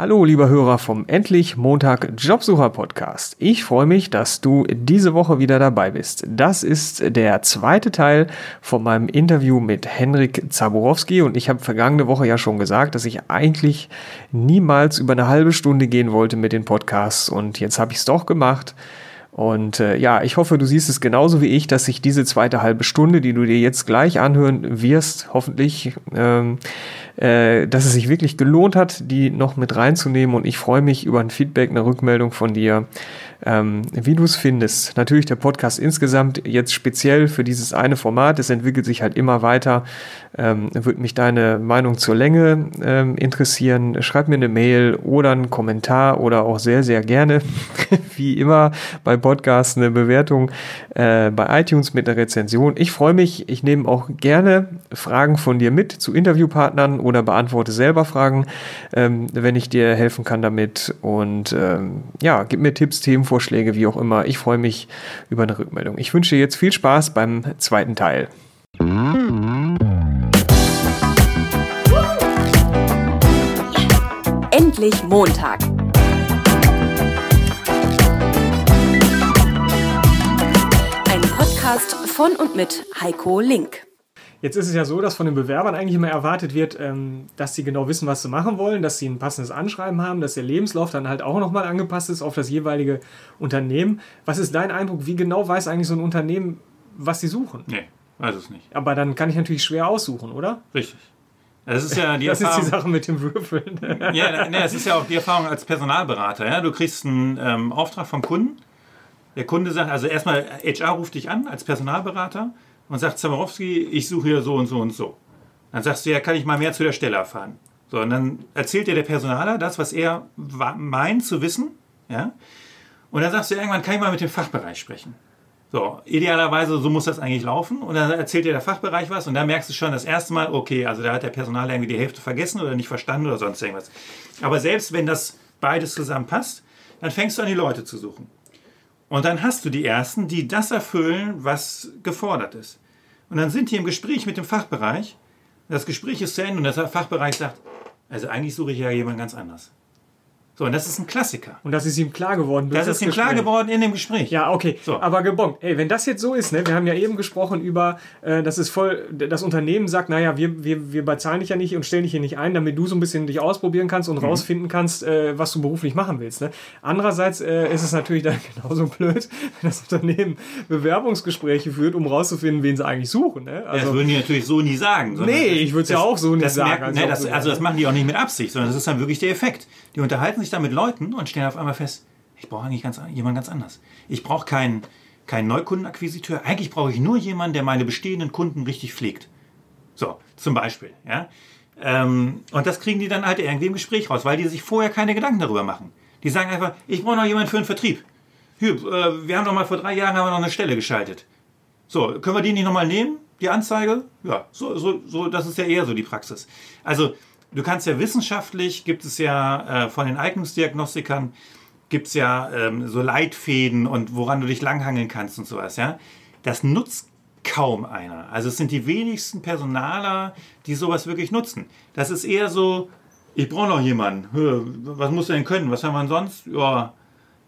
Hallo, lieber Hörer vom Endlich Montag Jobsucher Podcast. Ich freue mich, dass du diese Woche wieder dabei bist. Das ist der zweite Teil von meinem Interview mit Henrik Zaborowski und ich habe vergangene Woche ja schon gesagt, dass ich eigentlich niemals über eine halbe Stunde gehen wollte mit den Podcasts und jetzt habe ich es doch gemacht. Und äh, ja, ich hoffe, du siehst es genauso wie ich, dass sich diese zweite halbe Stunde, die du dir jetzt gleich anhören wirst, hoffentlich ähm, äh, dass es sich wirklich gelohnt hat, die noch mit reinzunehmen. Und ich freue mich über ein Feedback, eine Rückmeldung von dir, ähm, wie du es findest. Natürlich der Podcast insgesamt jetzt speziell für dieses eine Format. Es entwickelt sich halt immer weiter. Ähm, würde mich deine Meinung zur Länge ähm, interessieren. Schreib mir eine Mail oder einen Kommentar oder auch sehr, sehr gerne, wie immer bei Podcasts, eine Bewertung äh, bei iTunes mit einer Rezension. Ich freue mich. Ich nehme auch gerne Fragen von dir mit zu Interviewpartnern oder beantworte selber Fragen, ähm, wenn ich dir helfen kann damit. Und ähm, ja, gib mir Tipps, Themenvorschläge, wie auch immer. Ich freue mich über eine Rückmeldung. Ich wünsche jetzt viel Spaß beim zweiten Teil. Endlich Montag. Ein Podcast von und mit Heiko Link. Jetzt ist es ja so, dass von den Bewerbern eigentlich immer erwartet wird, ähm, dass sie genau wissen, was sie machen wollen, dass sie ein passendes Anschreiben haben, dass der Lebenslauf dann halt auch nochmal angepasst ist auf das jeweilige Unternehmen. Was ist dein Eindruck? Wie genau weiß eigentlich so ein Unternehmen, was sie suchen? Nee, weiß es nicht. Aber dann kann ich natürlich schwer aussuchen, oder? Richtig. Das ist ja die das Erfahrung. ist die Sache mit dem Würfeln. Ja, nee, das ist ja auch die Erfahrung als Personalberater. Ja? Du kriegst einen ähm, Auftrag vom Kunden. Der Kunde sagt, also erstmal HR ruft dich an als Personalberater und sagt, Zamarowski, ich suche hier so und so und so. Dann sagst du, ja, kann ich mal mehr zu der Stelle erfahren. So, und dann erzählt dir der Personaler das, was er meint zu wissen. Ja? Und dann sagst du irgendwann, kann ich mal mit dem Fachbereich sprechen. So, idealerweise, so muss das eigentlich laufen. Und dann erzählt dir der Fachbereich was und dann merkst du schon das erste Mal, okay, also da hat der Personaler irgendwie die Hälfte vergessen oder nicht verstanden oder sonst irgendwas. Aber selbst wenn das beides zusammenpasst, dann fängst du an, die Leute zu suchen. Und dann hast du die Ersten, die das erfüllen, was gefordert ist. Und dann sind die im Gespräch mit dem Fachbereich. Das Gespräch ist zu Ende und der Fachbereich sagt, also eigentlich suche ich ja jemand ganz anders. So, und das ist ein Klassiker. Und das ist ihm klar geworden. Das ist ihm klar Gespräch. geworden in dem Gespräch. Ja, okay. So. Aber gebongt. Ey, wenn das jetzt so ist, ne, wir haben ja eben gesprochen über, äh, das ist voll, das Unternehmen sagt, naja, wir, wir, wir bezahlen dich ja nicht und stellen dich hier nicht ein, damit du so ein bisschen dich ausprobieren kannst und Mhm. rausfinden kannst, äh, was du beruflich machen willst. Ne? Andererseits äh, ist es natürlich dann genauso blöd, wenn das Unternehmen Bewerbungsgespräche führt, um rauszufinden, wen sie eigentlich suchen. Ne? Ja, das Also, würden die natürlich so nie sagen. Nee, ich würd's ja das- auch so nicht sagen, merken- also auch das, so, also das ja. machen die auch nicht mit Absicht, sondern das ist dann wirklich der Effekt. Die unterhalten sich dann mit Leuten und stellen auf einmal fest, ich brauche eigentlich ganz, jemanden ganz anders. Ich brauche keinen, keinen Neukundenakquisiteur. Eigentlich brauche ich nur jemanden, der meine bestehenden Kunden richtig pflegt. So, zum Beispiel. Ja? Ähm, und das kriegen die dann halt irgendwie im Gespräch raus, weil die sich vorher keine Gedanken darüber machen. Die sagen einfach, ich brauche noch jemanden für den Vertrieb. Hier, äh, wir haben doch mal vor drei Jahren haben wir noch eine Stelle geschaltet. So, können wir die nicht nochmal nehmen, die Anzeige? Ja, so, so, so, das ist ja eher so die Praxis. Also, du kannst ja wissenschaftlich, gibt es ja äh, von den Eignungsdiagnostikern, gibt es ja ähm, so Leitfäden und woran du dich langhangeln kannst und sowas, ja. Das nutzt kaum einer. Also es sind die wenigsten Personaler, die sowas wirklich nutzen. Das ist eher so, ich brauche noch jemanden. Was muss er denn können? Was haben wir denn sonst? Ja,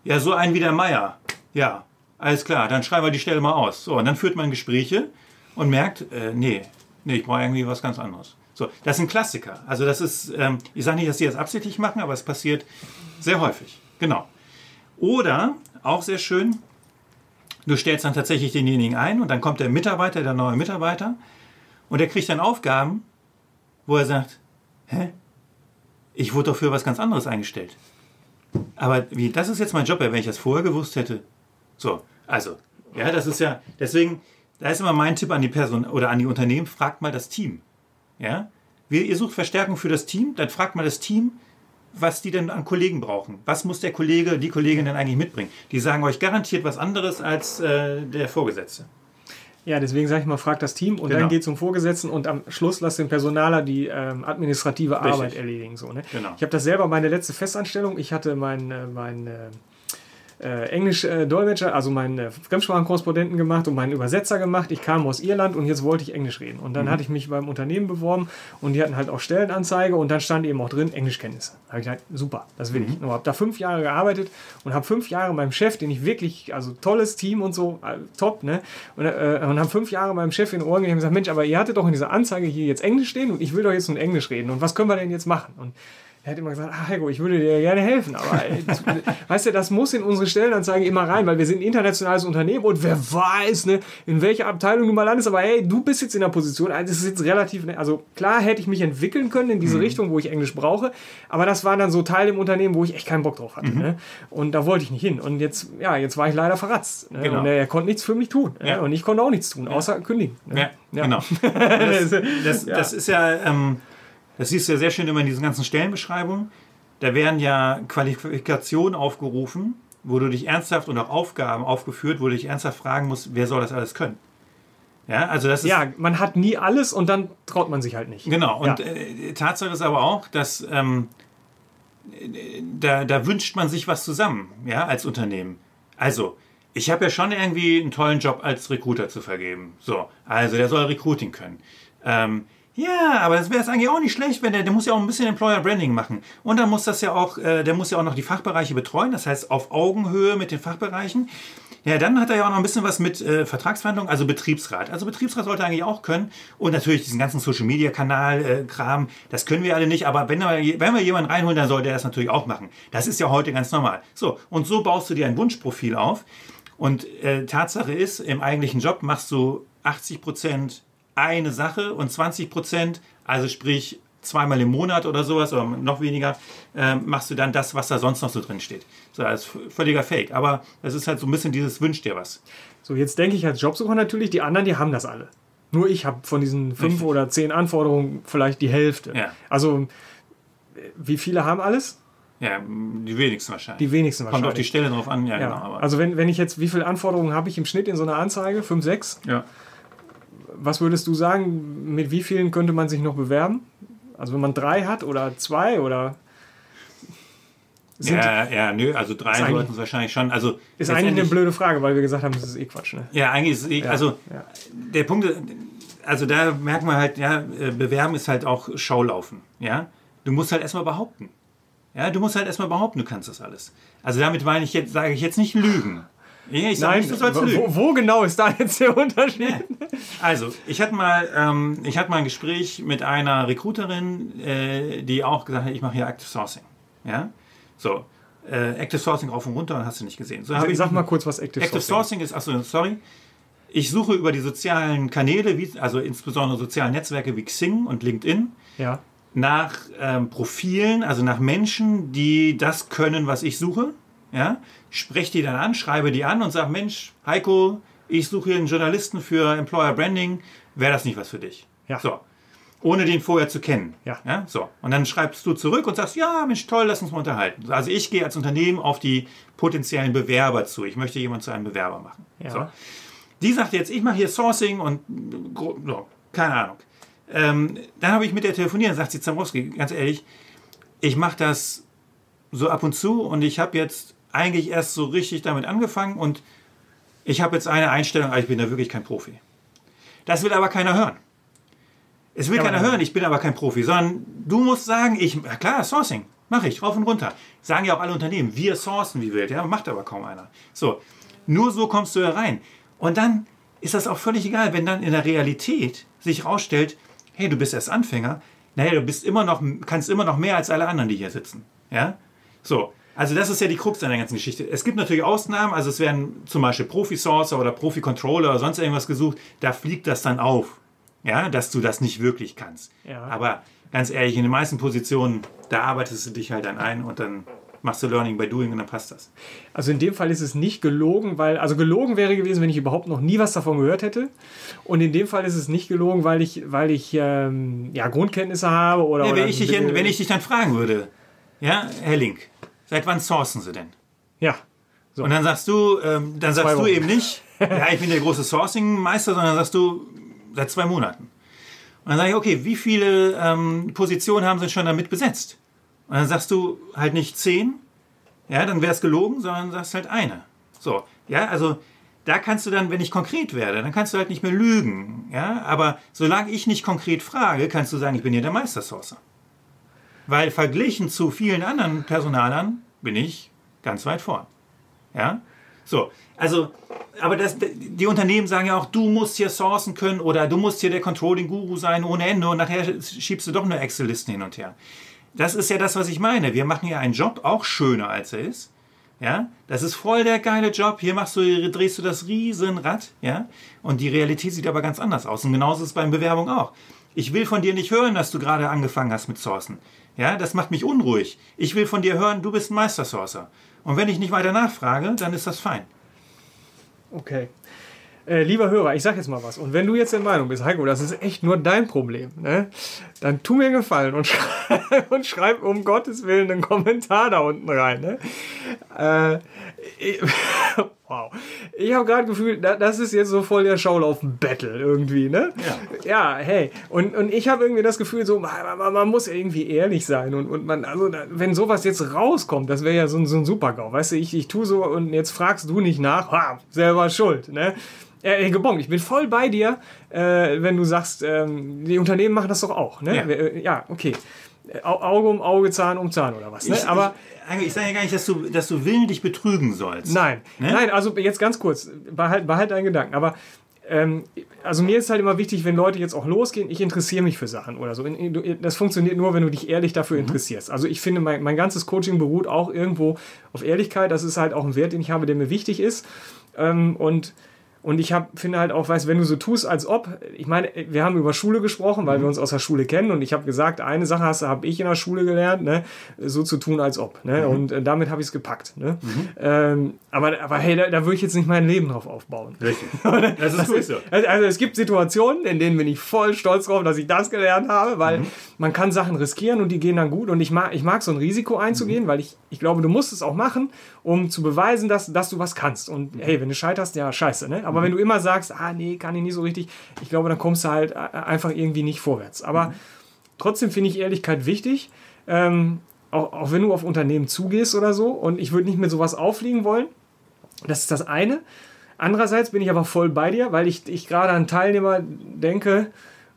ja, so einen wie der Meier. Ja, alles klar, dann schreiben wir die Stelle mal aus. So, und dann führt man Gespräche und merkt, äh, nee, nee, ich brauche irgendwie was ganz anderes. So, das sind Klassiker. Also das ist, ähm, ich sage nicht, dass die das absichtlich machen, aber es passiert sehr häufig. Genau. Oder, auch sehr schön, du stellst dann tatsächlich denjenigen ein und dann kommt der Mitarbeiter, der neue Mitarbeiter, und der kriegt dann Aufgaben, wo er sagt, hä? Ich wurde doch für was ganz anderes eingestellt. Aber wie, das ist jetzt mein Job, wenn ich das vorher gewusst hätte. So, also, ja, das ist ja, deswegen, da ist immer mein Tipp an die Person oder an die Unternehmen, fragt mal das Team. Ja? Wir, ihr sucht Verstärkung für das Team, dann fragt mal das Team, was die denn an Kollegen brauchen. Was muss der Kollege, die Kollegin denn eigentlich mitbringen? Die sagen euch garantiert was anderes als äh, der Vorgesetzte. Ja, deswegen sage ich mal, frag das Team und Genau. dann geht zum Vorgesetzten und am Schluss lass den Personaler die ähm, administrative Richtig. Arbeit erledigen. So, ne? Genau. Ich habe das selber meine letzte Festanstellung. Ich hatte mein, äh, mein äh, äh, Englisch-Dolmetscher, also meinen äh, Fremdsprachenkorrespondenten gemacht und meinen Übersetzer gemacht. Ich kam aus Irland und jetzt wollte ich Englisch reden. Und dann hatte ich mich beim Unternehmen beworben und die hatten halt auch Stellenanzeige und dann stand eben auch drin Englischkenntnisse. Da habe ich gesagt, super, das will ich. Und habe da fünf Jahre gearbeitet und habe fünf Jahre meinem Chef, den ich wirklich, also tolles Team und so, äh, top, ne? Und, äh, und habe fünf Jahre meinem Chef in den Ohren gegeben und gesagt, Mensch, aber ihr hattet doch in dieser Anzeige hier jetzt Englisch stehen und ich will doch jetzt nun Englisch reden. Und was können wir denn jetzt machen? Und er hat immer gesagt, ah, Heiko, ich würde dir gerne helfen, aber weißt du, das muss in unsere Stellenanzeige immer rein, weil wir sind ein internationales Unternehmen und wer weiß, ne, in welcher Abteilung du mal landest, aber hey, du bist jetzt in der Position, also das ist jetzt relativ, ne, also klar hätte ich mich entwickeln können in diese Richtung, wo ich Englisch brauche, aber das war dann so Teil im Unternehmen, wo ich echt keinen Bock drauf hatte, ne? und da wollte ich nicht hin und jetzt, ja, jetzt war ich leider verratzt ne? Genau. und er, er konnte nichts für mich tun ne? Ja. und ich konnte auch nichts tun, außer kündigen. Ne? Ja, genau. Das, das, das ist ja, ähm, das siehst du ja sehr schön immer in diesen ganzen Stellenbeschreibungen. Da werden ja Qualifikationen aufgerufen, wo du dich ernsthaft und auch Aufgaben aufgeführt, wo du dich ernsthaft fragen musst, wer soll das alles können? Ja, also das ist Ja, man hat nie alles und dann traut man sich halt nicht. Genau, und Ja. äh, Tatsache ist aber auch, dass ähm, äh, da, da wünscht man sich was zusammen, ja, als Unternehmen. Also, ich habe ja schon irgendwie einen tollen Job als Recruiter zu vergeben. So, also der soll Recruiting können. Ähm, ja, aber das wäre es eigentlich auch nicht schlecht, wenn der, der muss ja auch ein bisschen Employer Branding machen. Und dann muss das ja auch, äh, der muss ja auch noch die Fachbereiche betreuen, das heißt auf Augenhöhe mit den Fachbereichen. Ja, dann hat er ja auch noch ein bisschen was mit äh, Vertragsverhandlungen, also Betriebsrat. Also Betriebsrat sollte eigentlich auch können. Und natürlich diesen ganzen Social Media Kanal äh, Kram, das können wir alle nicht. Aber wenn wir, wenn wir jemanden reinholen, dann sollte er das natürlich auch machen. Das ist ja heute ganz normal. So, und so baust du dir ein Wunschprofil auf. Und äh, Tatsache ist, im eigentlichen Job machst du 80 Prozent eine Sache und 20 Prozent, also sprich zweimal im Monat oder sowas oder noch weniger, ähm, machst du dann das, was da sonst noch so drin steht. So, das ist völliger Fake. Aber das ist halt so ein bisschen dieses Wünsch dir was. So, jetzt denke ich als Jobsucher natürlich, die anderen, die haben das alle. Nur ich habe von diesen fünf Richtig. oder zehn Anforderungen vielleicht die Hälfte. Ja. Also, äh, wie viele haben alles? Ja, die wenigsten wahrscheinlich. Die wenigsten Kommt auf die wahrscheinlich. Stelle drauf an, ja, Ja. genau. Also, wenn, wenn ich jetzt, wie viele Anforderungen habe ich im Schnitt in so einer Anzeige? Fünf, sechs? ja. Was würdest du sagen, mit wie vielen könnte man sich noch bewerben? Also, wenn man drei hat oder zwei oder. Sind, ja, ja, nö, also drei sollten es wahrscheinlich schon. Also Ist eigentlich eine blöde Frage, weil wir gesagt haben, das ist eh Quatsch. Ne? Ja, eigentlich ist es, also ja. der Punkt, also da merkt man halt, ja, äh, bewerben ist halt auch Schaulaufen, ja. Du musst halt erstmal behaupten. Ja, du musst halt erstmal behaupten, du kannst das alles. Also damit meine ich jetzt, sage ich jetzt nicht lügen. Ja, ich sage Nein, nicht, du sollst wo, lügen. wo, wo genau ist da jetzt der Unterschied? Also, ich hatte mal, ähm, ich hatte mal ein Gespräch mit einer Recruiterin, äh, die auch gesagt hat, ich mache hier Active Sourcing. Ja, so. Äh, Active Sourcing rauf und runter, hast du nicht gesehen. So habe ich Sag mal kurz, was Active, Active Sourcing ist, achso, sorry. Ich suche über die sozialen Kanäle, wie, also insbesondere soziale Netzwerke wie Xing und LinkedIn, Ja. nach ähm, Profilen, also nach Menschen, die das können, was ich suche. Ja? Spreche die dann an, schreibe die an und sage, Mensch, Heiko, ich suche hier einen Journalisten für Employer Branding, wäre das nicht was für dich? Ja. So. Ohne den vorher zu kennen. Ja. ja. So. Und dann schreibst du zurück und sagst, ja, Mensch, toll, lass uns mal unterhalten. Also ich gehe als Unternehmen auf die potenziellen Bewerber zu. Ich möchte jemanden zu einem Bewerber machen. Ja. So. Die sagt jetzt, ich mache hier Sourcing und so, keine Ahnung. Ähm, dann habe ich mit der telefoniert und sagt sie, Zambrowski, ganz ehrlich, ich mache das so ab und zu und ich habe jetzt eigentlich erst so richtig damit angefangen und ich habe jetzt eine Einstellung, aber ich bin da wirklich kein Profi. Das will aber keiner hören. Es will Ja, keiner hören, ich bin aber kein Profi, sondern du musst sagen, ich, ja klar, Sourcing, mache ich, rauf und runter. Sagen ja auch alle Unternehmen, wir sourcen wie wild, ja, macht aber kaum einer. So, nur so kommst du herein. Und dann ist das auch völlig egal, wenn dann in der Realität sich rausstellt, hey, du bist erst Anfänger, naja, du bist immer noch, kannst immer noch mehr als alle anderen, die hier sitzen. Ja? So. Also das ist ja die Krux an der ganzen Geschichte. Es gibt natürlich Ausnahmen, also es werden zum Beispiel Profi-Sourcer oder Profi-Controller oder sonst irgendwas gesucht, da fliegt das dann auf, ja, dass du das nicht wirklich kannst. Ja. Aber ganz ehrlich, in den meisten Positionen, da arbeitest du dich halt dann ein und dann machst du Learning by Doing und dann passt das. Also in dem Fall ist es nicht gelogen, weil, also gelogen wäre gewesen, wenn ich überhaupt noch nie was davon gehört hätte. Und in dem Fall ist es nicht gelogen, weil ich, weil ich ähm, ja, Grundkenntnisse habe oder. Ja, oder wenn, ich dich, wenn ich dich dann fragen würde, ja, Herr Link, seit wann sourcen Sie denn? Ja. Und dann sagst du, ähm, dann sagst du Wochen. eben nicht, ja, ich bin der große Sourcing-Meister, sondern sagst du, seit zwei Monaten. Und dann sage ich, okay, wie viele ähm, Positionen haben Sie schon damit besetzt? Und dann sagst du halt nicht zehn, ja, dann wäre es gelogen, sondern sagst halt eine. So, ja, also da kannst du dann, wenn ich konkret werde, dann kannst du halt nicht mehr lügen. Ja? Aber solange ich nicht konkret frage, kannst du sagen, ich bin hier der Meistersourcer. Weil verglichen zu vielen anderen Personalern bin ich ganz weit vorn. Ja? So, also, aber das, die Unternehmen sagen ja auch, du musst hier sourcen können oder du musst hier der Controlling-Guru sein ohne Ende und nachher schiebst du doch nur Excel-Listen hin und her. Das ist ja das, was ich meine. Wir machen ja einen Job auch schöner, als er ist. Ja, das ist voll der geile Job. Hier machst du, drehst du das Riesenrad. Ja, und die Realität sieht aber ganz anders aus. Und genauso ist es bei Bewerbung auch. Ich will von dir nicht hören, dass du gerade angefangen hast mit Sourcen. Ja, das macht mich unruhig. Ich will von dir hören, du bist ein Meistersourcer. Und wenn ich nicht weiter nachfrage, dann ist das fein. Okay. Äh, lieber Hörer, ich sag jetzt mal was. Und wenn du jetzt der Meinung bist, Heiko, das ist echt nur dein Problem, ne? dann tu mir einen Gefallen und, schrei und schreib um Gottes Willen einen Kommentar da unten rein. Ne? Äh, wow. Ich habe gerade gefühlt, das ist jetzt so voll der Schaulaufen-Battle irgendwie, ne? Ja. Ja, hey. Und, und ich habe irgendwie das Gefühl, so, man, man, muss irgendwie ehrlich sein. Und, und man, also, wenn sowas jetzt rauskommt, das wäre ja so, so ein Super-GAU. Weißt du, ich, ich tue so und jetzt fragst du nicht nach, ha, selber schuld, ne? Äh, Gebong, ich bin voll bei dir, äh, wenn du sagst, ähm, die Unternehmen machen das doch auch. Ne? Ja, äh, ja okay. Auge um Auge, Zahn um Zahn oder was. Ne? Ich, Aber ich, ich sage ja gar nicht, dass du, dass du willentlich betrügen sollst. Nein, ne? nein, also jetzt ganz kurz, behalt, behalt deinen Gedanken. Aber ähm, also mir ist halt immer wichtig, wenn Leute jetzt auch losgehen, ich interessiere mich für Sachen oder so. Das funktioniert nur, wenn du dich ehrlich dafür mhm. interessierst. Also ich finde, mein, mein ganzes Coaching beruht auch irgendwo auf Ehrlichkeit. Das ist halt auch ein Wert, den ich habe, der mir wichtig ist. Ähm, und und ich hab, finde halt auch, weißt wenn du so tust, als ob, ich meine, wir haben über Schule gesprochen, weil mhm. wir uns aus der Schule kennen und ich habe gesagt, eine Sache habe ich in der Schule gelernt, ne, so zu tun, als ob. Ne, mhm. Und äh, damit habe ich es gepackt. Ne. Mhm. Ähm, aber, aber hey, da, da würde ich jetzt nicht mein Leben drauf aufbauen. Richtig. das ist gut so. Also, also, es gibt Situationen, in denen bin ich voll stolz drauf, dass ich das gelernt habe, weil mhm. man kann Sachen riskieren und die gehen dann gut. Und ich mag, ich mag so ein Risiko einzugehen, mhm. weil ich, ich glaube, du musst es auch machen, um zu beweisen, dass, dass du was kannst. Und hey, wenn du scheiterst, ja, scheiße. Ne? Aber mhm. wenn du immer sagst, ah nee, kann ich nicht so richtig, ich glaube, dann kommst du halt äh, einfach irgendwie nicht vorwärts. Aber mhm. trotzdem finde ich Ehrlichkeit wichtig. Ähm, auch, auch wenn du auf Unternehmen zugehst oder so. Und ich würde nicht mit sowas auffliegen wollen. Das ist das eine. Andererseits bin ich aber voll bei dir, weil ich, ich gerade an Teilnehmer denke,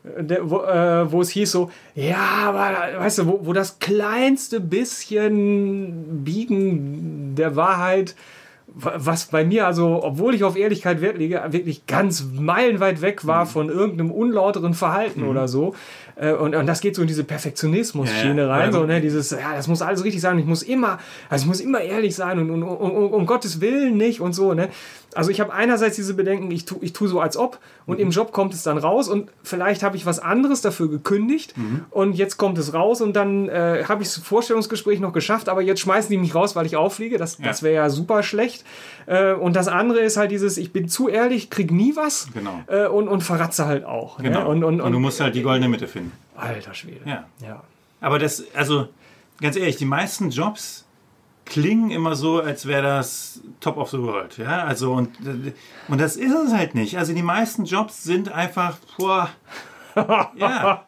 äh, der, wo, äh, wo, es hieß so, ja, aber weißt du, wo, wo das kleinste bisschen Biegen der Wahrheit was bei mir also, obwohl ich auf Ehrlichkeit Wert lege, wirklich ganz meilenweit weg war mhm. von irgendeinem unlauteren Verhalten mhm. oder so. Äh, und, und das geht so in diese Perfektionismus-Schiene ja, rein, so, ne, dieses, ja, das muss alles richtig sein, ich muss immer, also ich muss immer ehrlich sein und, und, und, und um Gottes Willen nicht und so, ne. Also ich habe einerseits diese Bedenken, ich tue ich tu so als ob und mhm. im Job kommt es dann raus und vielleicht habe ich was anderes dafür gekündigt mhm. und jetzt kommt es raus und dann äh, habe ich das Vorstellungsgespräch noch geschafft, aber jetzt schmeißen die mich raus, weil ich auffliege. Das, ja. das wäre ja super schlecht. Äh, und das andere ist halt dieses, ich bin zu ehrlich, krieg nie was genau. äh, und, und verratze halt auch. Ne? Genau. Ne? Und, und, und, du musst halt die goldene Mitte finden. Alter Schwede. Ja. ja. Aber das, also ganz ehrlich, die meisten Jobs klingen immer so, als wäre das Top of the World. Ja, also und, und das ist es halt nicht. Also die meisten Jobs sind einfach, boah, ja,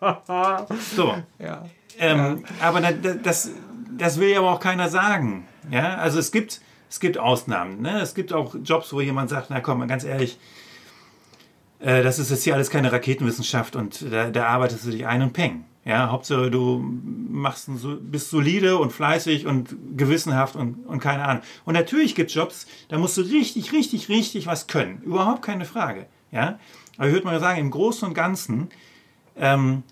so. Ja. Ähm, ja. Aber das, das will ja aber auch keiner sagen. Ja, also es gibt, es gibt Ausnahmen. Ne? Es gibt auch Jobs, wo jemand sagt, na komm, ganz ehrlich, äh, das ist jetzt hier alles keine Raketenwissenschaft und da, da arbeitest du dich ein und peng. Ja, Hauptsache du machst bist solide und fleißig und gewissenhaft und, und keine Ahnung. Und natürlich gibt es Jobs, da musst du richtig, richtig, richtig was können. Überhaupt keine Frage. Ja? Aber ich würde mal sagen, im Großen und Ganzen, ähm,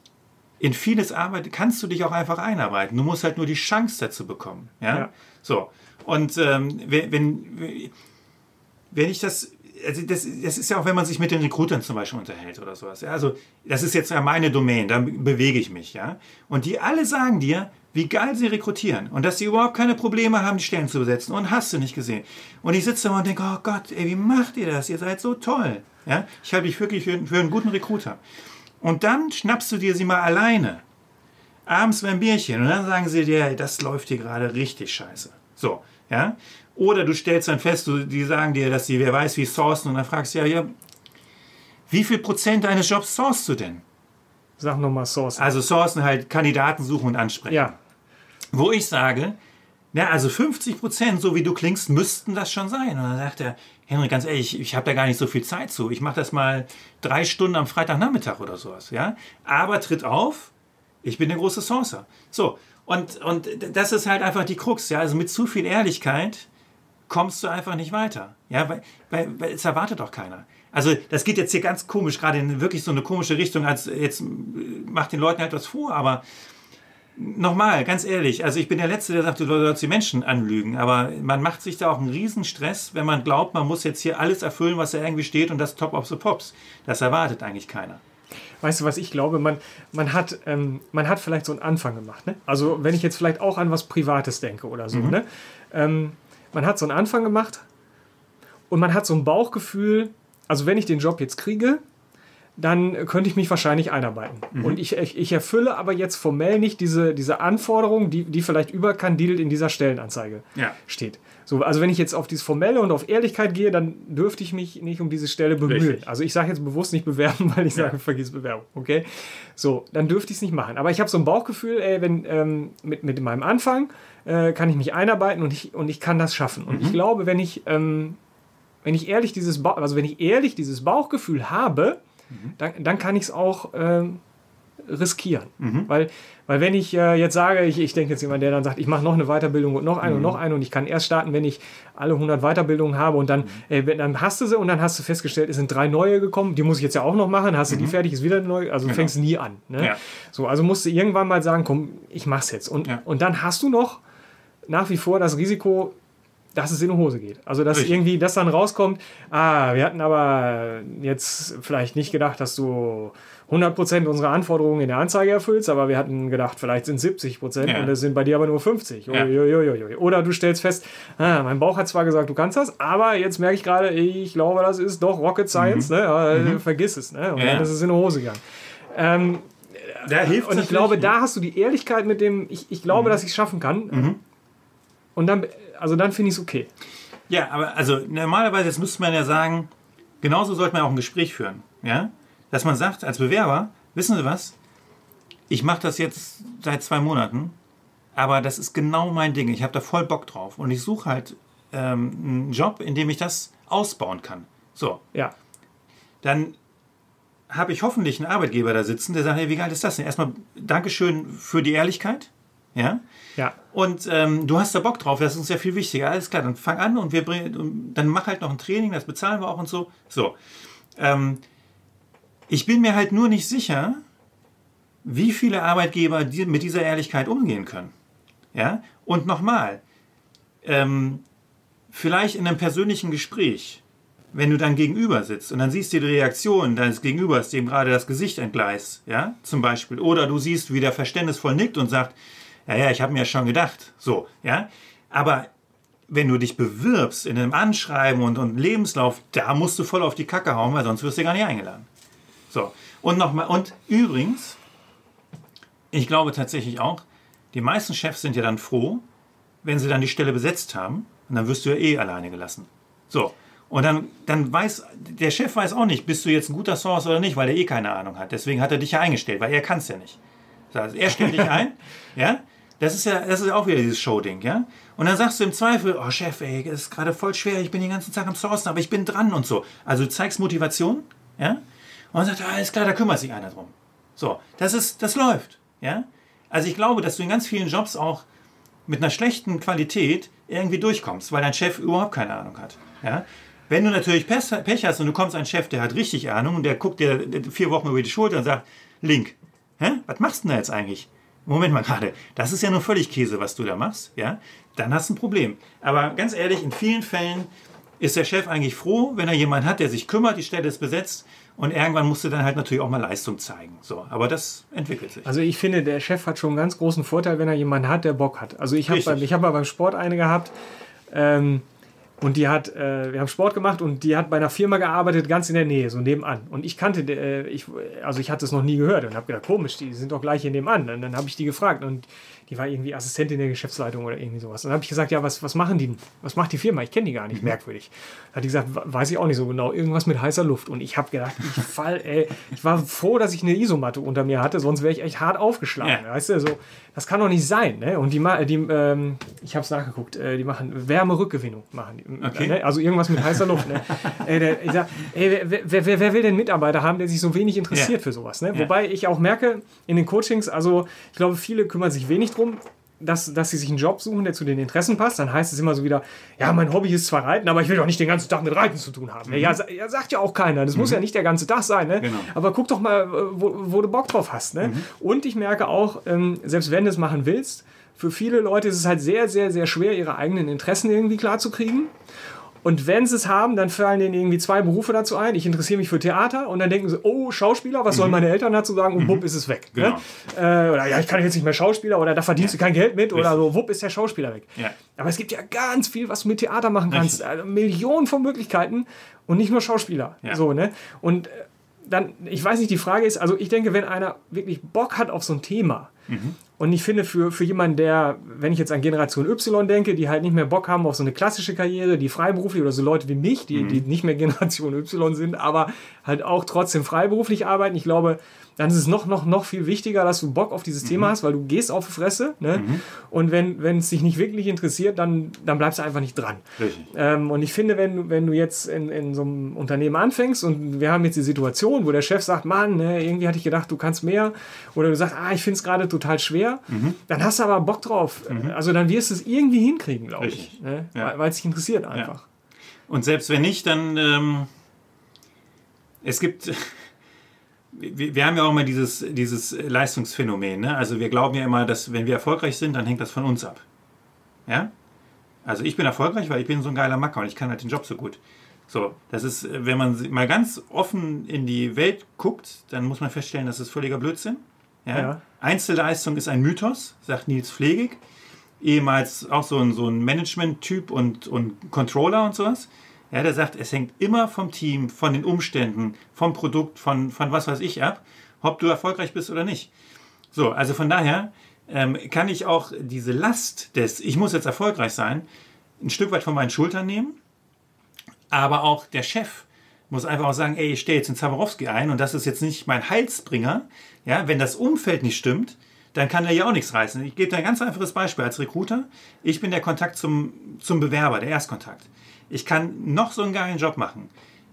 in vieles Arbeit kannst du dich auch einfach einarbeiten. Du musst halt nur die Chance dazu bekommen. Ja. ja. So. Und ähm, wenn, wenn, wenn ich das also das, das ist ja auch, wenn man sich mit den Recruitern zum Beispiel unterhält oder sowas. Ja, also das ist jetzt ja meine Domain, da bewege ich mich, ja. Und die alle sagen dir, wie geil sie rekrutieren und dass sie überhaupt keine Probleme haben, die Stellen zu besetzen. Und hast du nicht gesehen. Und ich sitze da und denke, oh Gott, ey, wie macht ihr das? Ihr seid so toll. Ja, ich halte dich wirklich für, für einen guten Recruiter. Und dann schnappst du dir sie mal alleine. Abends beim Bierchen und dann sagen sie dir, das läuft hier gerade richtig scheiße. So, ja. Oder du stellst dann fest, du, die sagen dir, dass sie, wer weiß, wie sourcen und dann fragst du ja, ja, wie viel Prozent deines Jobs sourcest du denn? Sag nochmal sourcen. Also sourcen halt Kandidaten suchen und ansprechen. Ja. Wo ich sage, Ja, also 50 Prozent, so wie du klingst, müssten das schon sein. Und dann sagt er, Henrik, ganz ehrlich, ich habe da gar nicht so viel Zeit zu. Ich mache das mal drei Stunden am Freitagnachmittag oder sowas. Ja? Aber tritt auf, ich bin der große Saucer. So, und, und das ist halt einfach die Krux. Ja? Also mit zu viel Ehrlichkeit kommst du einfach nicht weiter. Ja, weil, weil, weil es erwartet doch keiner. Also das geht jetzt hier ganz komisch, gerade in wirklich so eine komische Richtung, als jetzt macht den Leuten halt was vor, aber nochmal, ganz ehrlich, also ich bin der Letzte, der sagt, du sollst die Menschen anlügen, aber man macht sich da auch einen Riesenstress, wenn man glaubt, man muss jetzt hier alles erfüllen, was da irgendwie steht und das Top of the Pops. Das erwartet eigentlich keiner. Weißt du, was ich glaube? Man, man, hat, ähm, man hat vielleicht so einen Anfang gemacht. Ne? Also, wenn ich jetzt vielleicht auch an was Privates denke oder so. Mhm. Ne? Ähm, man hat so einen Anfang gemacht und man hat so ein Bauchgefühl, also wenn ich den Job jetzt kriege, dann könnte ich mich wahrscheinlich einarbeiten. Mhm. Und ich, ich, ich, erfülle aber jetzt formell nicht diese, diese Anforderung, die, die vielleicht überkandidelt in dieser Stellenanzeige ja. steht. So, also wenn ich jetzt auf dieses Formelle und auf Ehrlichkeit gehe, dann dürfte ich mich nicht um diese Stelle bemühen. Richtig. Also ich sage jetzt bewusst nicht bewerben, weil ich ja. sage, vergiss Bewerbung. Okay? So, dann dürfte ich es nicht machen. Aber ich habe so ein Bauchgefühl, ey, wenn ähm, mit, mit meinem Anfang äh, kann ich mich einarbeiten und ich, und ich kann das schaffen. Und mhm. ich glaube, wenn ich, ähm, wenn ich ehrlich dieses ba also wenn ich ehrlich dieses Bauchgefühl habe, mhm. dann, dann kann ich es auch ähm, riskieren. Mhm. Weil, weil wenn ich äh, jetzt sage, ich, ich denke jetzt jemand, der dann sagt, ich mache noch eine Weiterbildung und noch eine mhm. und noch eine und ich kann erst starten, wenn ich alle 100 Weiterbildungen habe und dann, mhm. äh, dann hast du sie und dann hast du festgestellt, es sind drei neue gekommen, die muss ich jetzt ja auch noch machen, hast du die mhm. fertig, ist wieder neu, also genau. fängst nie an. Ne? Ja. So, also musst du irgendwann mal sagen, komm, ich mach's jetzt. Und, ja. und dann hast du noch nach wie vor das Risiko, dass es in die Hose geht. Also, dass Richtig. irgendwie das dann rauskommt, ah, wir hatten aber jetzt vielleicht nicht gedacht, dass du 100% unserer Anforderungen in der Anzeige erfüllst, aber wir hatten gedacht, vielleicht sind 70% ja. und es sind bei dir aber nur 50. Ja. Oder du stellst fest, ah, mein Bauch hat zwar gesagt, du kannst das, aber jetzt merke ich gerade, ich glaube, das ist doch Rocket Science, mhm. ne? Mhm. vergiss es. Ne? Und ja. dann ist es in die Hose gegangen. Ähm, da hilft und ich glaube, da hast du die Ehrlichkeit mit dem, ich, ich glaube, mhm. dass ich es schaffen kann. Mhm. Und dann, also dann finde ich es okay. Ja, aber also normalerweise, jetzt müsste man ja sagen, genauso sollte man auch ein Gespräch führen. Ja? Dass man sagt als Bewerber, wissen Sie was, ich mache das jetzt seit zwei Monaten, aber das ist genau mein Ding. Ich habe da voll Bock drauf. Und ich suche halt ähm, einen Job, in dem ich das ausbauen kann. So. Ja. Dann habe ich hoffentlich einen Arbeitgeber da sitzen, der sagt, hey, wie geil ist das denn? Erstmal Dankeschön für die Ehrlichkeit. Ja. Ja. Und ähm, du hast da Bock drauf, das ist uns ja viel wichtiger. Alles klar, dann fang an und wir bringen, dann mach halt noch ein Training, das bezahlen wir auch und so. So. Ähm, ich bin mir halt nur nicht sicher, wie viele Arbeitgeber mit dieser Ehrlichkeit umgehen können. Ja. Und nochmal, ähm, vielleicht in einem persönlichen Gespräch, wenn du dann gegenüber sitzt und dann siehst du die Reaktion deines Gegenübers, dem gerade das Gesicht entgleist, ja, zum Beispiel, oder du siehst, wie der verständnisvoll nickt und sagt, ja, ja, ich habe mir ja schon gedacht. So, ja. Aber wenn du dich bewirbst in einem Anschreiben und, und Lebenslauf, da musst du voll auf die Kacke hauen, weil sonst wirst du gar nicht eingeladen. So. Und nochmal, und übrigens, ich glaube tatsächlich auch, die meisten Chefs sind ja dann froh, wenn sie dann die Stelle besetzt haben. Und dann wirst du ja eh alleine gelassen. So. Und dann, dann weiß, der Chef weiß auch nicht, bist du jetzt ein guter Source oder nicht, weil er eh keine Ahnung hat. Deswegen hat er dich ja eingestellt, weil er kann es ja nicht. Also er stellt dich ein, ja, das ist ja, das ist auch wieder dieses Show-Ding, ja? Und dann sagst du im Zweifel, oh Chef, ey, das ist gerade voll schwer, ich bin den ganzen Tag am Sourcen, aber ich bin dran und so. Also du zeigst Motivation, ja? Dann sagt er, alles klar, da kümmert sich einer drum. So, das ist, das läuft, ja? Also ich glaube, dass du in ganz vielen Jobs auch mit einer schlechten Qualität irgendwie durchkommst, weil dein Chef überhaupt keine Ahnung hat, ja? Wenn du natürlich Pech hast und du kommst einen Chef, der hat richtig Ahnung und der guckt dir vier Wochen über die Schulter und sagt, Link, hä? was machst du denn da jetzt eigentlich? Moment mal gerade, das ist ja nur völlig Käse, was du da machst, ja, dann hast du ein Problem. Aber ganz ehrlich, in vielen Fällen ist der Chef eigentlich froh, wenn er jemanden hat, der sich kümmert, die Stelle ist besetzt und irgendwann musst du dann halt natürlich auch mal Leistung zeigen. So, aber das entwickelt sich. Also ich finde, der Chef hat schon einen ganz großen Vorteil, wenn er jemanden hat, der Bock hat. Also ich habe hab mal beim Sport eine gehabt, ähm, Und die hat, äh, wir haben Sport gemacht und die hat bei einer Firma gearbeitet, ganz in der Nähe, so nebenan. Und ich kannte, äh, ich, also ich hatte es noch nie gehört und habe gedacht, komisch, die sind doch gleich hier nebenan. Und dann habe ich die gefragt und die war irgendwie Assistentin der Geschäftsleitung oder irgendwie sowas. Und dann habe ich gesagt, ja, was, was machen die? Was macht die Firma? Ich kenne die gar nicht, Mhm. merkwürdig. Da hat die gesagt, weiß ich auch nicht so genau, irgendwas mit heißer Luft. Und ich habe gedacht, ich fall, ey, ich war froh, dass ich eine Isomatte unter mir hatte, sonst wäre ich echt hart aufgeschlagen. Ja. Weißt du, so, das kann doch nicht sein. Ne? Und die, die ähm, ich habe es nachgeguckt, äh, die machen Wärmerückgewinnung. Machen die, Okay. ne? Also irgendwas mit heißer Luft. Ne? ey, der, ich sag, ey, wer, wer, wer, wer will denn Mitarbeiter haben, der sich so wenig interessiert Ja. für sowas? Ne? Ja. Wobei ich auch merke, in den Coachings, also ich glaube, viele kümmern sich wenig drum, dass, dass sie sich einen Job suchen, der zu den Interessen passt. Dann heißt es immer so wieder, ja, mein Hobby ist zwar Reiten, aber ich will doch nicht den ganzen Tag mit Reiten zu tun haben. Ja, sa- ja, sagt ja auch keiner. Das muss ja nicht der ganze Tag sein. Ne? Genau. Aber guck doch mal, wo, wo du Bock drauf hast. Ne? Und ich merke auch, ähm, selbst wenn du es machen willst, für viele Leute ist es halt sehr, sehr, sehr schwer, ihre eigenen Interessen irgendwie klarzukriegen. Und wenn sie es haben, dann fallen denen irgendwie zwei Berufe dazu ein. Ich interessiere mich für Theater und dann denken sie, oh, Schauspieler, was sollen meine Eltern dazu sagen? Und wupp ist es weg. Genau. Ne? Äh, oder ja, ich kann jetzt nicht mehr Schauspieler oder da verdienst du kein Geld mit oder so, wupp ist der Schauspieler weg. Ja. Aber es gibt ja ganz viel, was du mit Theater machen kannst. Also Millionen von Möglichkeiten und nicht nur Schauspieler. Ja. So, ne? Und äh, dann, ich weiß nicht, die Frage ist, also ich denke, wenn einer wirklich Bock hat auf so ein Thema, und ich finde, für, für jemanden, der, wenn ich jetzt an Generation Y denke, die halt nicht mehr Bock haben auf so eine klassische Karriere, die freiberuflich oder so Leute wie mich, die, die nicht mehr Generation Y sind, aber halt auch trotzdem freiberuflich arbeiten, ich glaube, dann ist es noch, noch, noch viel wichtiger, dass du Bock auf dieses Thema hast, weil du gehst auf die Fresse. Ne? Und wenn, wenn es dich nicht wirklich interessiert, dann, dann bleibst du einfach nicht dran. Ähm, und ich finde, wenn, du- wenn du jetzt in, in so einem Unternehmen anfängst und wir haben jetzt die Situation, wo der Chef sagt, Mann, ne, irgendwie hatte ich gedacht, du kannst mehr, oder du sagst, ah, ich finde es gerade total schwer, dann hast du aber Bock drauf. Also dann wirst du es irgendwie hinkriegen, glaube ich. Ne? Ja. Weil- es dich interessiert einfach. Und selbst wenn nicht, dann ähm, es gibt, wir, wir haben ja auch immer dieses, dieses Leistungsphänomen. Ne? Also wir glauben ja immer, dass wenn wir erfolgreich sind, dann hängt das von uns ab. Ja? Also ich bin erfolgreich, weil ich bin so ein geiler Macker und ich kann halt den Job so gut. So, das ist, wenn man mal ganz offen in die Welt guckt, dann muss man feststellen, das ist völliger Blödsinn. Ja? Ja. Einzelleistung ist ein Mythos, sagt Nils Pflegig ehemals auch so ein, so ein Management-Typ und, und Controller und sowas. Ja, der sagt, es hängt immer vom Team, von den Umständen, vom Produkt, von, von was weiß ich ab, ob du erfolgreich bist oder nicht. So, also von daher ähm, kann ich auch diese Last des, ich muss jetzt erfolgreich sein, ein Stück weit von meinen Schultern nehmen. Aber auch der Chef muss einfach auch sagen, ey, ich stelle jetzt den Zaborowski ein und das ist jetzt nicht mein Heilsbringer. Ja, wenn das Umfeld nicht stimmt, dann kann er ja auch nichts reißen. Ich gebe dir ein ganz einfaches Beispiel als Recruiter. Ich bin der Kontakt zum, zum Bewerber, der Erstkontakt. Ich kann noch so einen geilen Job machen.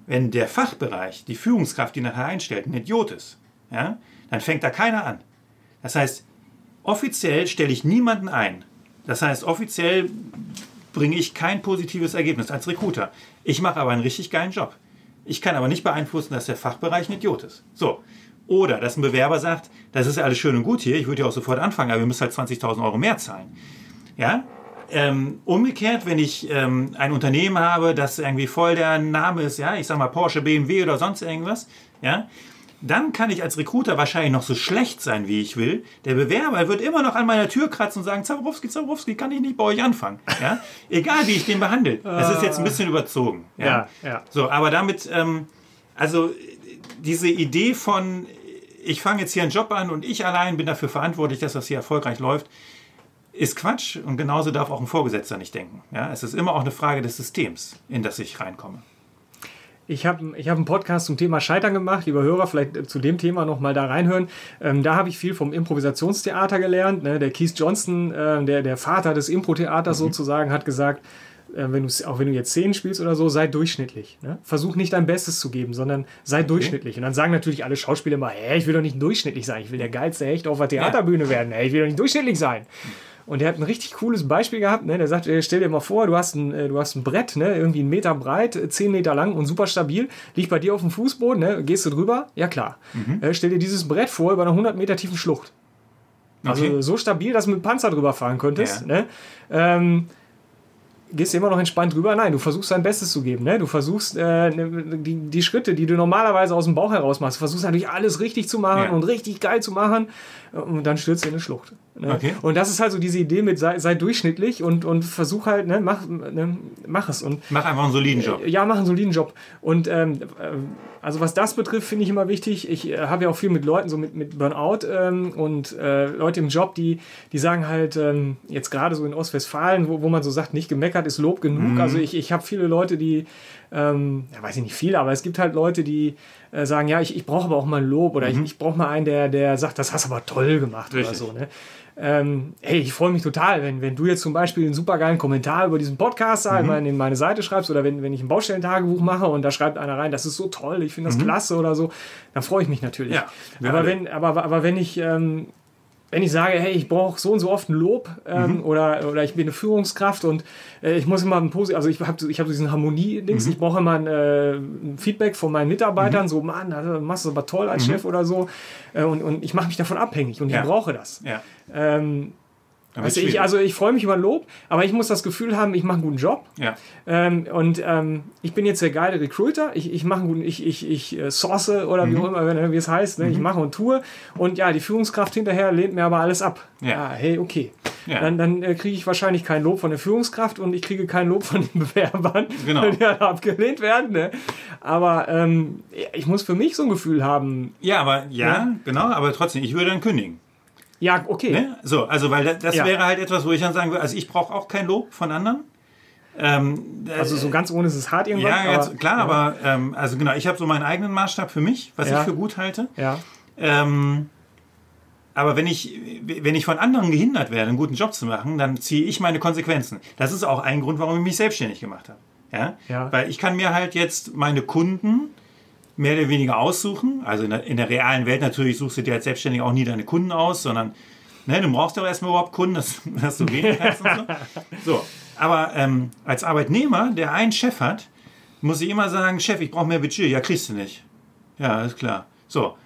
Wenn der Fachbereich, die Führungskraft, die nachher einstellt, ein Idiot ist, ja, dann fängt da keiner an. Das heißt, offiziell stelle ich niemanden ein. Das heißt, offiziell bringe ich kein positives Ergebnis als Recruiter. Ich mache aber einen richtig geilen Job. Ich kann aber nicht beeinflussen, dass der Fachbereich ein Idiot ist. So. Oder dass ein Bewerber sagt, das ist ja alles schön und gut hier, ich würde ja auch sofort anfangen, aber wir müssen halt 20.000 Euro mehr zahlen. Ja? Ähm, umgekehrt, wenn ich ähm, ein Unternehmen habe, das irgendwie voll der Name ist, ja, ich sag mal Porsche, BMW oder sonst irgendwas, ja, dann kann ich als Recruiter wahrscheinlich noch so schlecht sein, wie ich will. Der Bewerber wird immer noch an meiner Tür kratzen und sagen, Zaborowski, Zaborowski, kann ich nicht bei euch anfangen. Ja? Egal, wie ich den behandle. Das ist jetzt ein bisschen überzogen. Ja, ja. So, aber damit, ähm, also diese Idee von, ich fange jetzt hier einen Job an und ich allein bin dafür verantwortlich, dass das hier erfolgreich läuft, ist Quatsch und genauso darf auch ein Vorgesetzter nicht denken. Ja? Es ist immer auch eine Frage des Systems, in das ich reinkomme. Ich habe ich hab einen Podcast zum Thema Scheitern gemacht. Lieber Hörer, vielleicht zu dem Thema noch mal da reinhören. Ähm, da habe ich viel vom Improvisationstheater gelernt. Ne? Der Keith Johnson, äh, der, der Vater des Impro-Theaters sozusagen, hat gesagt, wenn du, auch wenn du jetzt Szenen spielst oder so, sei durchschnittlich. Ne? Versuch nicht dein Bestes zu geben, sondern sei durchschnittlich. Und dann sagen natürlich alle Schauspieler immer, hey, ich will doch nicht durchschnittlich sein. Ich will der geilste Hecht auf der Theaterbühne werden. Hey, ich will doch nicht durchschnittlich sein. Und der hat ein richtig cooles Beispiel gehabt. Ne? Der sagt, äh, stell dir mal vor, du hast ein, äh, du hast ein Brett, ne? irgendwie einen Meter breit, äh, zehn Meter lang und super stabil. Liegt bei dir auf dem Fußboden, ne? gehst du drüber? Ja klar. Äh, stell dir dieses Brett vor über einer 100 Meter tiefen Schlucht. Also Okay. so stabil, dass du mit dem Panzer drüber fahren könntest. Ja. Ne? Ähm, gehst du immer noch entspannt drüber? Nein, du versuchst dein Bestes zu geben. Ne? Du versuchst äh, ne- die, die Schritte, die du normalerweise aus dem Bauch heraus machst, versuchst natürlich alles richtig zu machen Ja. und richtig geil zu machen. Und dann stürzt du in eine Schlucht. Ne? Okay. Und das ist halt so diese Idee mit sei, sei durchschnittlich und, und versuch halt, ne, mach, ne, mach es. Und Mach einfach einen soliden Job. ja, mach einen soliden Job. Und ähm, äh, also was das betrifft, finde ich immer wichtig. Ich äh, habe ja auch viel mit Leuten, so mit, mit Burnout ähm, und äh, Leute im Job, die, die sagen halt, ähm, jetzt gerade so in Ostwestfalen, wo, wo man so sagt, nicht gemeckert ist Lob genug. Also ich, ich habe viele Leute, die, ähm, ja, weiß ich nicht viele, aber es gibt halt Leute, die äh, sagen, ja, ich, ich brauche aber auch mal Lob oder ich, ich brauche mal einen, der, der sagt, das hast du aber toll gemacht Richtig. oder so. Ne? Ähm, hey, ich freue mich total, wenn, wenn du jetzt zum Beispiel einen supergeilen Kommentar über diesen Podcast in, meine, in meine Seite schreibst oder wenn, wenn ich ein Baustellentagebuch mache und da schreibt einer rein, das ist so toll, ich finde das klasse oder so, dann freue ich mich natürlich. Ja, aber, alle. wenn, aber, aber wenn ich ähm, wenn ich sage, hey, ich brauche so und so oft ein Lob ähm, Mhm. oder, oder ich bin eine Führungskraft und äh, ich muss immer ein Posi also ich habe ich hab diesen Harmonie-Dings, Mhm. ich brauche immer ein, äh, ein Feedback von meinen Mitarbeitern, so, Mann, das machst du aber toll als Chef oder so äh, und, und ich mache mich davon abhängig und Mhm. Ja. ich brauche das. Ja. Ähm, weißt du, ich, also ich freue mich über Lob, aber ich muss das Gefühl haben, ich mache einen guten Job. ja. Ähm, und ähm, ich bin jetzt der geile Recruiter. Ich, ich mache einen guten, ich, ich, ich äh, source oder Mhm. wie auch immer, wenn- wie es heißt. Ne? Ich mache und tue. Und ja, die Führungskraft hinterher lehnt mir aber alles ab. Ja. hey, okay. Ja. Dann, dann äh, kriege ich wahrscheinlich kein Lob von der Führungskraft und ich kriege kein Lob von den Bewerbern, Genau. die dann abgelehnt werden. Ne? Aber ähm, ich muss für mich so ein Gefühl haben, ja, aber ja, Ja. genau, aber trotzdem, ich würde dann kündigen. Ja, okay. Ne? So, also weil das, das Ja. wäre halt etwas, wo ich dann sagen würde, also ich brauche auch kein Lob von anderen. Ähm, Also so ganz ohne ist es hart irgendwann. ja, jetzt, aber, klar, ja, aber ähm, also genau, ich habe so meinen eigenen Maßstab für mich, was Ja. ich für gut halte. Ja, Ähm, aber wenn ich, wenn ich von anderen gehindert werde, einen guten Job zu machen, dann ziehe ich meine Konsequenzen. Das ist auch ein Grund, warum ich mich selbstständig gemacht habe. Ja? Ja. Weil ich kann mir halt jetzt meine Kunden mehr oder weniger aussuchen. Also in der, in der realen Welt natürlich suchst du dir als Selbstständiger auch nie deine Kunden aus, sondern ne, du brauchst ja auch erstmal überhaupt Kunden, dass, dass du reden kannst und so. So, aber ähm, als Arbeitnehmer, der einen Chef hat, muss ich immer sagen, Chef, ich brauche mehr Budget. Ja, kriegst du nicht. Ja, ist klar. So,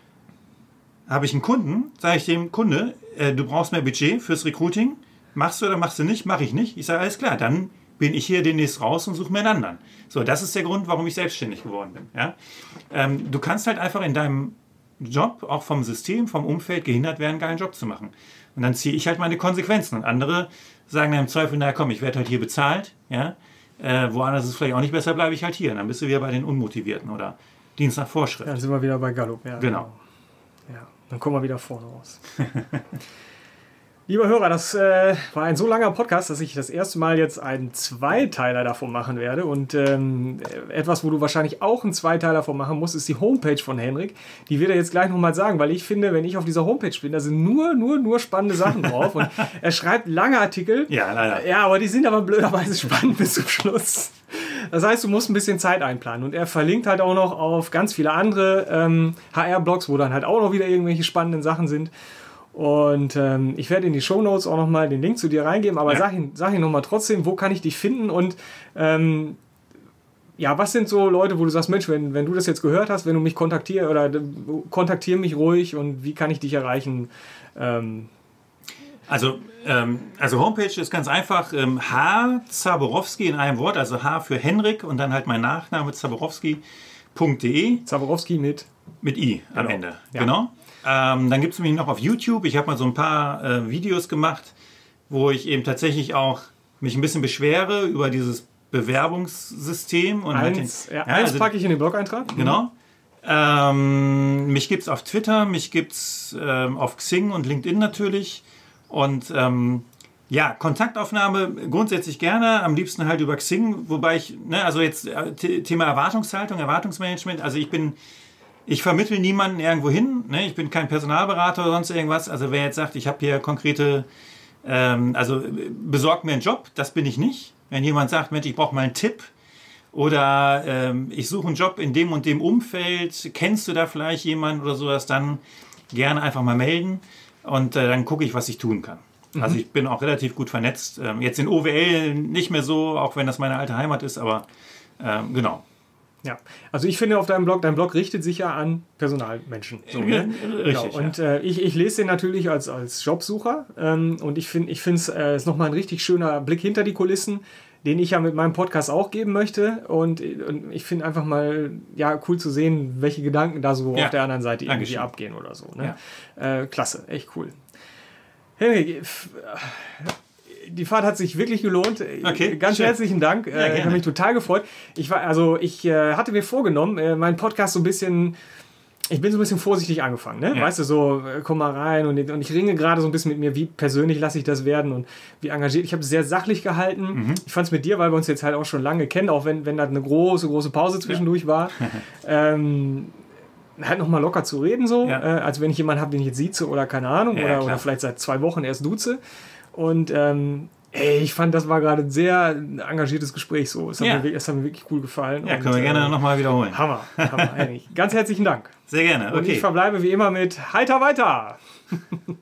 habe ich einen Kunden, sage ich dem Kunde, äh, du brauchst mehr Budget fürs Recruiting. Machst du oder machst du nicht? Mache ich nicht. Ich sage, alles klar, dann bin ich hier demnächst raus und suche mir einen anderen. So, das ist der Grund, warum ich selbstständig geworden bin. Ja? Ähm, du kannst halt einfach in deinem Job, auch vom System, vom Umfeld gehindert werden, einen geilen Job zu machen. Und dann ziehe ich halt meine Konsequenzen. Und andere sagen dann im Zweifel, naja komm, ich werde halt hier bezahlt. Ja? Äh, woanders ist es vielleicht auch nicht besser, bleibe ich halt hier. Und dann bist du wieder bei den Unmotivierten oder Dienst nach Vorschrift. dann sind wir wieder bei Gallup. Ja, Genau. Ja, dann kommen wir wieder vorne raus. Lieber Hörer, das äh, war ein so langer Podcast, dass ich das erste Mal jetzt einen Zweiteiler davon machen werde. Und ähm, etwas, wo du wahrscheinlich auch einen Zweiteiler davon machen musst, ist die Homepage von Henrik. Die wird er jetzt gleich nochmal sagen, weil ich finde, wenn ich auf dieser Homepage bin, da sind nur, nur, nur spannende Sachen drauf. Und er schreibt lange Artikel. Ja, leider. Ja, aber die sind aber blöderweise spannend bis zum Schluss. Das heißt, du musst ein bisschen Zeit einplanen. Und er verlinkt halt auch noch auf ganz viele andere ähm, HR-Blogs, wo dann halt auch noch wieder irgendwelche spannenden Sachen sind. Und ähm, ich werde in die Shownotes auch nochmal den Link zu dir reingeben, aber Ja. sag ihn, sag ihn nochmal trotzdem, wo kann ich dich finden und ähm, ja, was sind so Leute, wo du sagst, Mensch, wenn, wenn du das jetzt gehört hast, wenn du mich kontaktierst oder äh, kontaktier mich ruhig und wie kann ich dich erreichen? Ähm, Also, ähm, also Homepage ist ganz einfach ähm, H. Zaborowski in einem Wort, also H für Henrik und dann halt mein Nachname zaborowski.de Zaborowski mit. mit I am Genau. Ende. Ja. Genau. Ähm, dann gibt es mich noch auf YouTube. Ich habe mal so ein paar äh, Videos gemacht, wo ich eben tatsächlich auch mich ein bisschen beschwere über dieses Bewerbungssystem. Und halt Eins, den- ja, ja, eins also- packe ich in den Blog-Eintrag. Genau. Ähm, mich gibt es auf Twitter, mich gibt es ähm, auf Xing und LinkedIn natürlich. Und ähm, ja, Kontaktaufnahme grundsätzlich gerne, am liebsten halt über Xing, wobei ich, ne, also jetzt äh, The- Thema Erwartungshaltung, Erwartungsmanagement, also ich bin, ich vermittle niemanden irgendwo hin, ne, ich bin kein Personalberater oder sonst irgendwas, also wer jetzt sagt, ich habe hier konkrete, ähm, also äh, besorgt mir einen Job, das bin ich nicht. Wenn jemand sagt, Mensch, ich brauche mal einen Tipp, oder ähm, ich suche einen Job in dem und dem Umfeld. Kennst du da vielleicht jemanden oder sowas? Dann gerne einfach mal melden und äh, dann gucke ich, was ich tun kann. Also ich bin auch relativ gut vernetzt. Ähm, jetzt in OWL nicht mehr so, auch wenn das meine alte Heimat ist, aber ähm, genau. Ja, also ich finde auf deinem Blog, dein Blog richtet sich ja an Personalmenschen. So, ne? Richtig. Genau. Und äh, ich, ich lese den natürlich als, als Jobsucher ähm, und ich finde, ich finde es äh, ist nochmal ein richtig schöner Blick hinter die Kulissen, den ich ja mit meinem Podcast auch geben möchte. Und, und ich finde einfach mal ja cool zu sehen, welche Gedanken da so Ja. auf der anderen Seite irgendwie Dankeschön. abgehen oder so. Ne? Äh, klasse, echt cool. Henrik, die Fahrt hat sich wirklich gelohnt. Okay, Ganz schön. herzlichen Dank. Ja, äh, ich habe mich total gefreut. Ich war, also ich äh, hatte mir vorgenommen, äh, meinen Podcast so ein bisschen. Ich bin so ein bisschen vorsichtig angefangen, ne? Ja. Weißt du, so, äh, komm mal rein und, und ich ringe gerade so ein bisschen mit mir, wie persönlich lasse ich das werden und wie engagiert. Ich habe es sehr sachlich gehalten. Mhm. Ich fand es mit dir, weil wir uns jetzt halt auch schon lange kennen, auch wenn, wenn da eine große, große Pause zwischendurch war. ähm, halt nochmal locker zu reden, so, Ja. äh, als wenn ich jemanden habe, den ich jetzt sieze oder keine Ahnung, Ja, oder, oder vielleicht seit zwei Wochen erst duze. Und ähm, ey, ich fand, das war gerade ein sehr engagiertes Gespräch so. Es hat, Ja. mir, wirklich- es hat mir wirklich cool gefallen. Ja, Und, können wir gerne äh, nochmal wiederholen. Hammer, Hammer, ehrlich. Ganz herzlichen Dank. Sehr gerne. Und ich Okay. verbleibe wie immer mit Heiter weiter.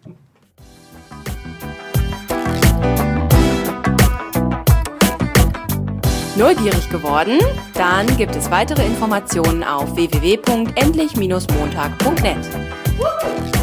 Neugierig geworden? Dann gibt es weitere Informationen auf www.endlich-montag.net.